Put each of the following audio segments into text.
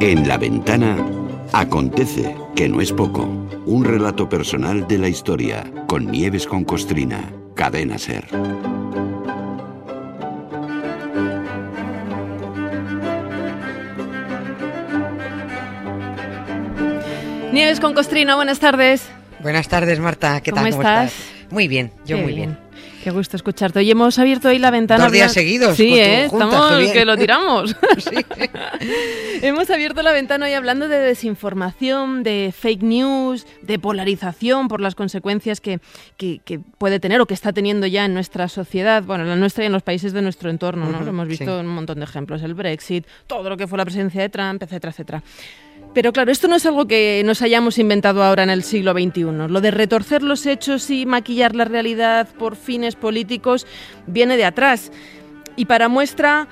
En la ventana acontece, que no es poco, un relato personal de la historia con Nieves con Costrina, cadena ser. Nieves con Costrina, buenas tardes. Buenas tardes, Marta. ¿Qué tal? ¿Cómo estás? Muy bien, yo Qué muy bien. Qué gusto escucharte. Hoy hemos abierto hoy la ventana. Dos días seguidos, Sí, ¿eh? junta, Estamos que lo tiramos. Hemos abierto la ventana hoy hablando de desinformación, de fake news, de polarización por las consecuencias que, que- que puede tener o que está teniendo ya en nuestra sociedad, bueno, en la nuestra y en los países de nuestro entorno, ¿no? Hemos visto sí. un montón de ejemplos. El Brexit, todo lo que fue la presidencia de Trump, etcétera, etcétera. Pero claro, esto no es algo que nos hayamos inventado ahora en el siglo XXI. Lo de retorcer los hechos y maquillar la realidad por fines políticos viene de atrás. Y para muestra,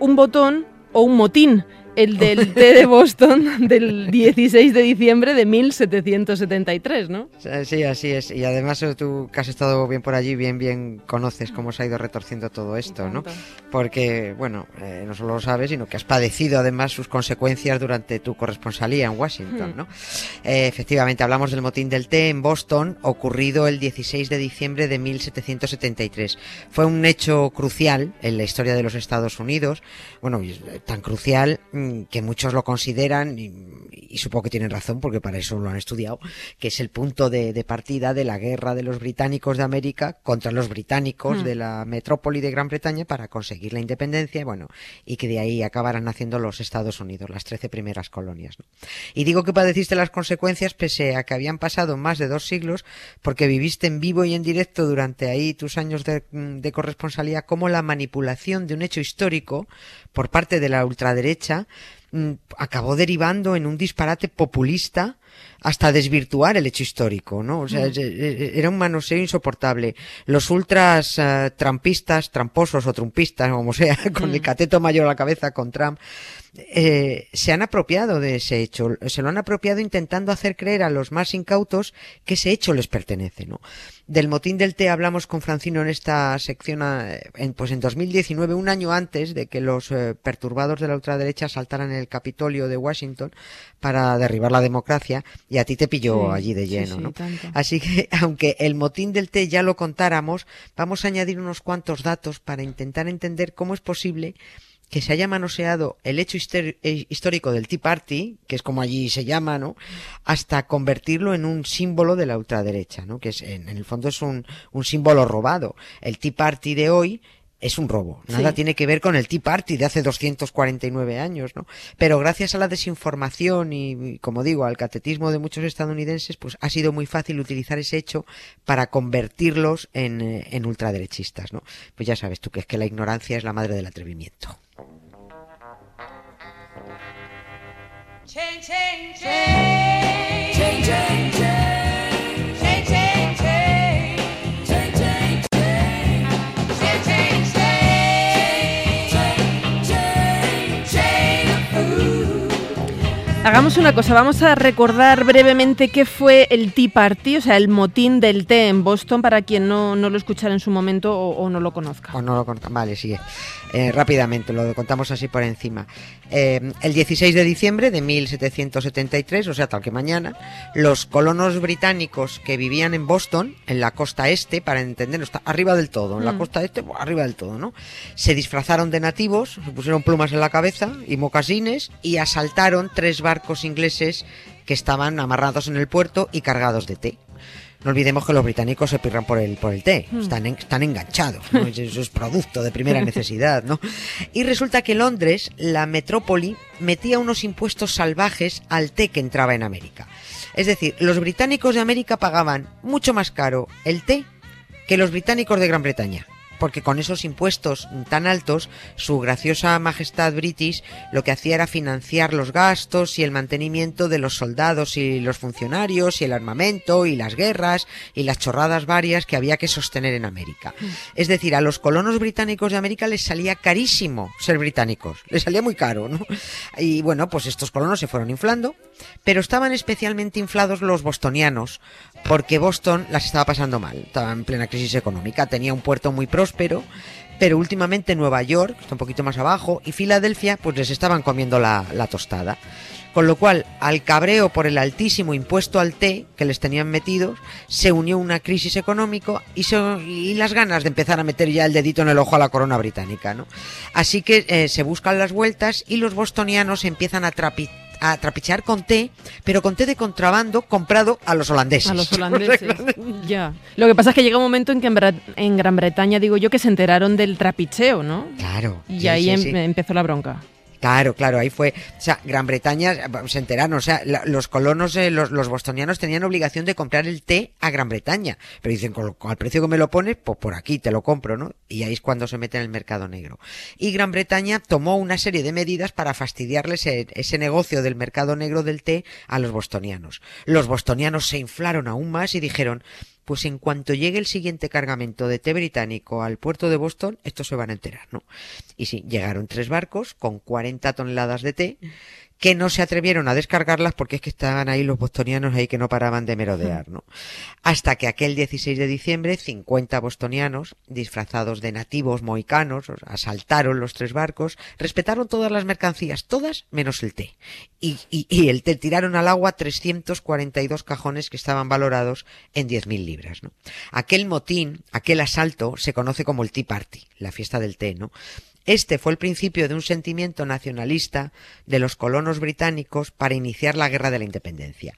un botón o un motín, el del té de Boston del 16 de diciembre de 1773, ¿no? Sí, así es. Y además eh, tú que has estado bien por allí, bien, bien conoces cómo se ha ido retorciendo todo esto, ¿no? Porque, bueno, eh, no solo lo sabes, sino que has padecido además sus consecuencias durante tu corresponsalía en Washington, Hmm. ¿no? Eh, efectivamente, hablamos del motín del té en Boston, ocurrido el 16 de diciembre de 1773. Fue un hecho crucial en la historia de los Estados Unidos, bueno, eh, tan crucial que muchos lo consideran, y, y supongo que tienen razón porque para eso lo han estudiado, que es el punto de, de partida de la guerra de los británicos de América contra los británicos Hmm. de la metrópoli de Gran Bretaña para conseguir la independencia, bueno, y que de ahí acabaran naciendo los Estados Unidos, las trece primeras colonias. ¿no? Y digo que padeciste las consecuencias pese a que habían pasado más de dos siglos, porque viviste en vivo y en directo durante ahí tus años de, de corresponsalía como la manipulación de un hecho histórico por parte de la ultraderecha mm, acabó derivando en un disparate populista hasta desvirtuar el hecho histórico, ¿no? O sea, es- era un manoseo insoportable. Los ultras eh, trampistas, tramposos o trumpistas, como sea, con el cateto mayor a la cabeza con Trump, eh, se han apropiado de ese hecho, se lo han apropiado intentando hacer creer a los más incautos que ese hecho les pertenece, ¿no? Del motín del té hablamos con Francino en esta sección, eh, en, pues en 2019, un año antes de que los eh, perturbados de la ultraderecha saltaran el Capitolio de Washington para derribar la democracia, y a ti te pilló Sí, allí de lleno, sí, ¿no? Así que, aunque el motín del té ya lo contáramos, vamos a añadir unos cuantos datos para intentar entender cómo es posible que se haya manoseado el hecho eh, histórico del Tea Party, que es como allí se llama, ¿no? Hasta convertirlo en un símbolo de la ultraderecha, ¿no? Que es, en, en el fondo es un, un símbolo robado. El Tea Party de hoy es un robo. Nada Sí. tiene que ver con el Tea Party de hace 249 años, ¿no? Pero gracias a la desinformación y, como digo, al catetismo de muchos estadounidenses, pues ha sido muy fácil utilizar ese hecho para convertirlos en, eh, en ultraderechistas, ¿no? Pues ya sabes tú que es que la ignorancia es la madre del atrevimiento. Change, change, change. Hagamos una cosa, vamos a recordar brevemente qué fue el Tea Party, o sea, el motín del té en Boston, para quien no, no lo escuchara en su momento o, o no lo conozca. O no lo conozcan. Vale, sigue. Eh, rápidamente, lo contamos así por encima. Eh, el 16 de diciembre de 1773, o sea, tal que mañana, los colonos británicos que vivían en Boston, en la costa este, para entenderlo, está arriba del todo, en la Mm. costa este, arriba del todo, ¿no? Se disfrazaron de nativos, se pusieron plumas en la cabeza y mocasines y asaltaron tres barcos ingleses que estaban amarrados en el puerto y cargados de té. No olvidemos que los británicos se pirran por el, por el té, Hmm. están, en- están enganchados, ¿no? eso es producto de primera necesidad. ¿no? Y resulta que Londres, la metrópoli, metía unos impuestos salvajes al té que entraba en América. Es decir, los británicos de América pagaban mucho más caro el té que los británicos de Gran Bretaña. Porque con esos impuestos tan altos, su graciosa majestad british lo que hacía era financiar los gastos y el mantenimiento de los soldados y los funcionarios y el armamento y las guerras y las chorradas varias que había que sostener en América. Es decir, a los colonos británicos de América les salía carísimo ser británicos, les salía muy caro, ¿no? Y bueno, pues estos colonos se fueron inflando, pero estaban especialmente inflados los bostonianos, porque Boston las estaba pasando mal, estaba en plena crisis económica, tenía un puerto muy próspero, pero últimamente Nueva York, está un poquito más abajo, y Filadelfia, pues les estaban comiendo la, la tostada. Con lo cual, al cabreo por el altísimo impuesto al té que les tenían metidos, se unió una crisis económica y, se- y las ganas de empezar a meter ya el dedito en el ojo a la corona británica. ¿no? Así que eh, se buscan las vueltas y los bostonianos empiezan a, trapi- a trapichear con té, pero con té de contrabando comprado a los holandeses. A los holandeses. ya. Lo que pasa es que llega un momento en que en, Bra- en Gran Bretaña, digo yo, que se enteraron del trapicheo, ¿no? Claro. Y sí, ahí sí, em- sí. empezó la bronca. Claro, claro, ahí fue. O sea, Gran Bretaña eh, se enteraron. O sea, la- los colonos, eh, los, los bostonianos tenían obligación de comprar el té a Gran Bretaña. Pero dicen, con, el precio que me lo pones, pues por aquí te lo compro, ¿no? Y ahí es cuando se mete en el mercado negro. Y Gran Bretaña tomó una serie de medidas para fastidiarles ese, ese negocio del mercado negro del té a los bostonianos. Los bostonianos se inflaron aún más y dijeron, pues en cuanto llegue el siguiente cargamento de té británico al puerto de Boston, estos se van a enterar, ¿no? Y sí, llegaron tres barcos con 40 toneladas de té que no se atrevieron a descargarlas porque es que estaban ahí los bostonianos ahí que no paraban de merodear, ¿no? Hasta que aquel 16 de diciembre, 50 bostonianos, disfrazados de nativos sea, asaltaron los tres barcos, respetaron todas las mercancías, todas menos el té. Y, y, y el té tiraron al agua 342 cajones que estaban valorados en 10.000 libras, ¿no? Aquel motín, aquel asalto, se conoce como el Tea Party, la fiesta del té, ¿no? Este fue el principio de un sentimiento nacionalista de los colonos británicos para iniciar la guerra de la independencia.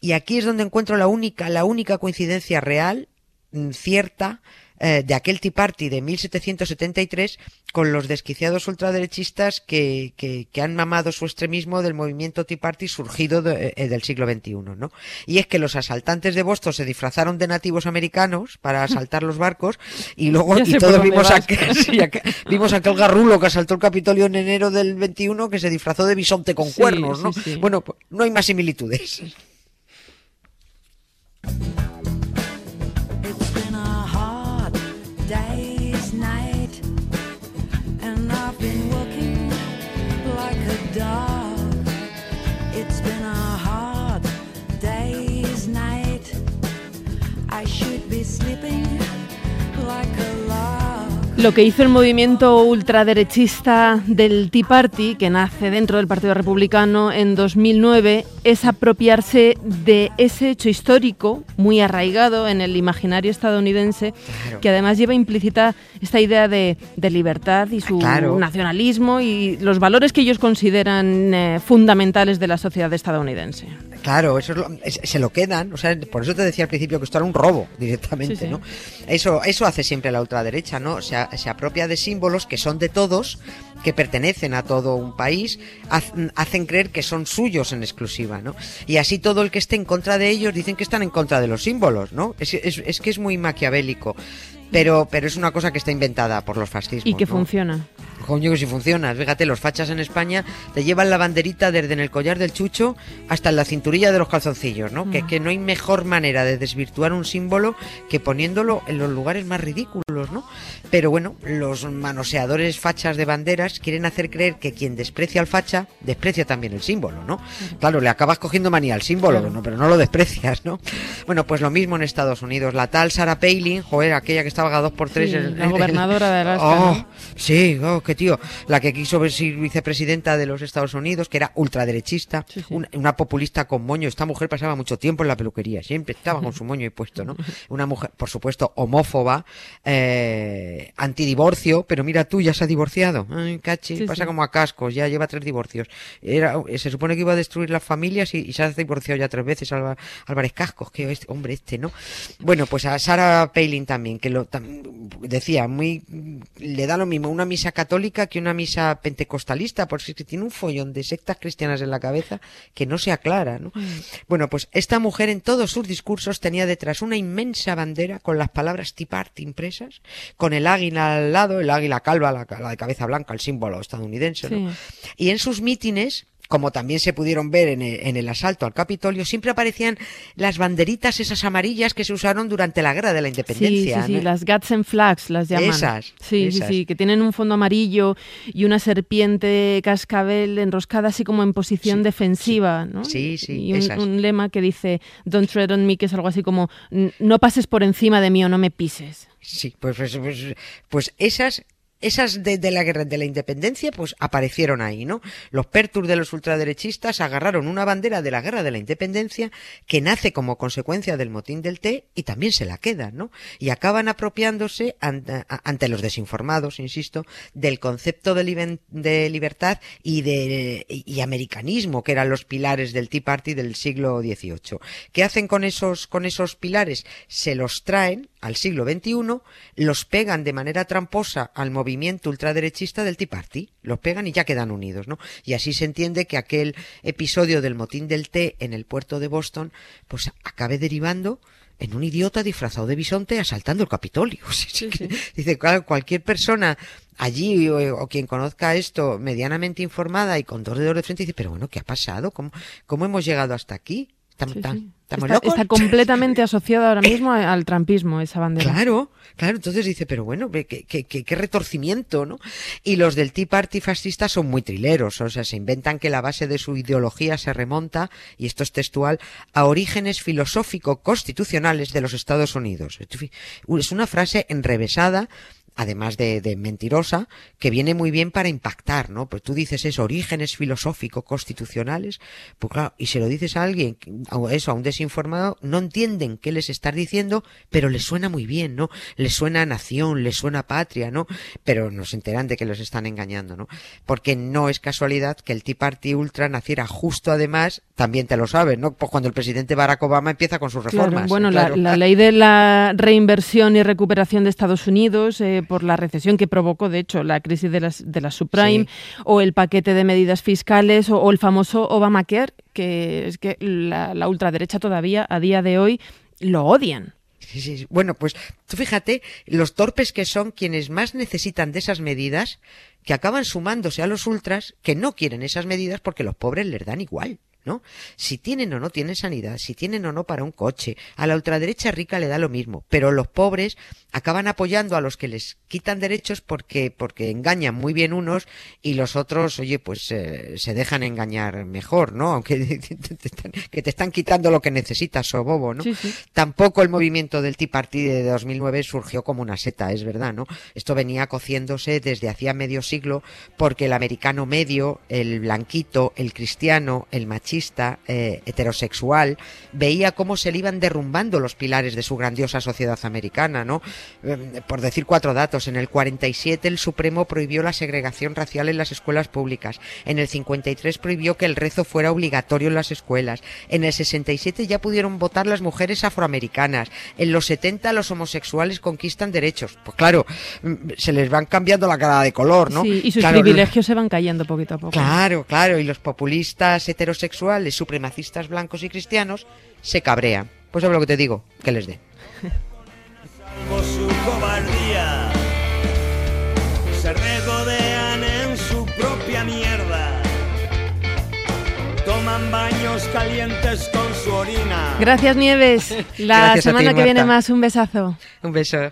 Y aquí es donde encuentro la única, la única coincidencia real, mm, cierta, eh, de aquel Tea Party de 1773 con los desquiciados ultraderechistas que, que, que han mamado su extremismo del movimiento Tea Party surgido de- eh, del siglo XXI, ¿no? Y es que los asaltantes de Boston se disfrazaron de nativos americanos para asaltar los barcos y luego y todos vimos aquel, sí, aquel- vimos aquel garrulo que asaltó el Capitolio en enero del 21 que se disfrazó de bisonte con Sí, cuernos, ¿no? sí. Bueno, pues no hay más similitudes. Day's night, and I've been working like a dog. It's been a hard day's night. I should be sleeping like a. Lo que hizo el movimiento ultraderechista del Tea Party, que nace dentro del Partido Republicano en 2009, es apropiarse de ese hecho histórico muy arraigado en el imaginario estadounidense, Claro. que además lleva implícita esta idea de, de libertad y su Claro. nacionalismo y los valores que ellos consideran eh, fundamentales de la sociedad estadounidense. Claro, eso es lo- es- se lo quedan, o sea, por eso te decía al principio que esto era un robo directamente, Sí, sí. ¿no? Eso, eso hace siempre la ultraderecha, ¿no? Se, se apropia de símbolos que son de todos, que pertenecen a todo un país, hacen creer que son suyos en exclusiva, ¿no? Y así todo el que esté en contra de ellos dicen que están en contra de los símbolos, ¿no? Es, es- es que es muy maquiavélico, pero, pero es una cosa que está inventada por los fascismos. Y que ¿no? funciona. Coño, que si funciona. Fíjate, los fachas en España te llevan la banderita desde en el collar del chucho hasta en la cinturilla de los calzoncillos, ¿no? Que, que no hay mejor manera de desvirtuar un símbolo que poniéndolo en los lugares más ridículos, ¿no? Pero bueno, los manoseadores fachas de banderas quieren hacer creer que quien desprecia al facha, desprecia también el símbolo, ¿no? Claro, le acabas cogiendo manía al símbolo, Claro. ¿no? pero no lo desprecias, ¿no? Bueno, pues lo mismo en Estados Unidos. La tal Sarah Palin, joder, aquella que estaba a dos por tres Sí, en- la en- gobernadora de Alaska, Oh, ¿no? Sí, oh, qué tío. La que quiso ser vicepresidenta de los Estados Unidos, que era ultraderechista, Sí, sí. Una, una populista con moño. Esta mujer pasaba mucho tiempo en la peluquería, siempre estaba con su moño ahí puesto, ¿no? Una mujer, por supuesto, homófoba, eh, antidivorcio, pero mira tú, ya se ha divorciado. Ay, cachi, Sí, pasa sí. como a cascos, ya lleva tres divorcios. Era, se supone que iba a destruir las familias y, y se ha divorciado ya tres veces Alba- Álvarez Cascos, que este, hombre este, ¿no? Bueno, pues a Sarah Palin también, que lo tam- decía, muy le da lo mismo una misa católica que una misa pentecostalista, porque es que tiene un follón de sectas cristianas en la cabeza que no se aclara, ¿no? Bueno, pues esta mujer en todos sus discursos tenía detrás una inmensa bandera con las palabras Tea Party con el águila al lado, el águila calva, la, la de cabeza blanca, el símbolo estadounidense, ¿no? Y en sus mítines, como también se pudieron ver en el, en el asalto al Capitolio, siempre aparecían las banderitas esas amarillas que se usaron durante la guerra de la Sí, sí, independencia. sí, ¿no? las Guts and Flags las llaman. Esas, Sí, esas. sí, sí, que tienen un fondo amarillo y una serpiente cascabel enroscada así como en posición Sí, defensiva, ¿no? Sí, sí, Y un, esas. un lema que dice Don't tread on me, que es algo así como "N- no pases por encima de mí o no me pises. Sí, pues, pues, pues, pues esas esas de, la guerra de la independencia, pues aparecieron ahí, ¿no? Los pertur de los ultraderechistas agarraron una bandera de la guerra de la independencia que nace como consecuencia del motín del té y también se la quedan, ¿no? Y acaban apropiándose ante, los desinformados, insisto, del concepto de, de libertad y de y americanismo, que eran los pilares del Tea Party del siglo XVIII. ¿Qué hacen con esos, con esos pilares? Se los traen al siglo XXI, los pegan de manera tramposa al movimiento ultraderechista del Tea Party, los pegan y ya quedan unidos, ¿no? Y así se entiende que aquel episodio del motín del té en el puerto de Boston, pues acabe derivando en un idiota disfrazado de bisonte asaltando el Capitolio. Sí, sí. Dice, claro, cualquier persona allí o, o quien conozca esto medianamente informada y con dos dedos de frente dice, pero bueno, ¿qué ha pasado? ¿Cómo, cómo hemos llegado hasta aquí? ¿Estamos, Sí, tan- sí. estamos Está, locos? está completamente asociada ahora mismo al trampismo esa bandera. Claro, claro, entonces dice, pero bueno, qué, qué, qué- qué retorcimiento, ¿no? Y los del Tea Party fascista son muy trileros, o sea, se inventan que la base de su ideología se remonta, y esto es textual, a orígenes filosófico-constitucionales de los Estados Unidos. Es una frase enrevesada, además de, de mentirosa, que viene muy bien para impactar, ¿no? Pues tú dices eso, orígenes filosófico-constitucionales, pues claro, y se lo dices a alguien, a eso, a un desinformado, no entienden qué les estás diciendo, pero les suena muy bien, ¿no? Les suena nación, les suena patria, ¿no? Pero no se enteran de que los están engañando, ¿no? Porque no es casualidad que el Tea Party Ultra naciera justo además, también te lo sabes, ¿no? Pues cuando el presidente Barack Obama empieza con sus Claro, reformas. bueno, claro. La, la ley de la reinversión y recuperación de Estados Unidos eh, por la recesión que provocó, de hecho, la crisis de las, de la subprime, o el paquete de medidas fiscales, o, o el famoso Obamacare, que es que la, la ultraderecha todavía, a día de hoy, lo odian. Sí, sí. Bueno, pues tú fíjate los torpes que son quienes más necesitan de esas medidas, que acaban sumándose a los ultras que no quieren esas medidas porque los pobres les dan igual. ¿No? Si tienen o no tienen sanidad, si tienen o no para un coche, a la ultraderecha rica le da lo mismo, pero los pobres acaban apoyando a los que les quitan derechos porque, porque engañan muy bien unos y los otros, oye, pues eh, se dejan engañar mejor, ¿no? Aunque te, están, que te están quitando lo que necesitas, o bobo, ¿no? Sí, sí. Tampoco el movimiento del Tea Party de 2009 surgió como una seta, es verdad, ¿no? Esto venía cociéndose desde hacía medio siglo porque el americano medio, el blanquito, el cristiano, el machista, eh, heterosexual, veía cómo se le iban derrumbando los pilares de su grandiosa sociedad americana, ¿no? Eh, por decir cuatro datos, en el 47 el Supremo prohibió la segregación racial en las escuelas públicas, en el 53 prohibió que el rezo fuera obligatorio en las escuelas, en el 67 ya pudieron votar las mujeres afroamericanas, en los 70 los homosexuales conquistan derechos. Pues claro, mm, se les van cambiando la cara de color, ¿no? Sí, y sus Claro, privilegios se van cayendo poquito a poco. Claro, claro, y los populistas heterosexuales, supremacistas blancos y cristianos se cabrean. Pues es lo que te digo, que les dé. Salvo su cobardía, se regodean en su propia mierda. Toman baños calientes con su orina. Gracias, Nieves. La Gracias a ti, semana que viene más. Un besazo. Un beso.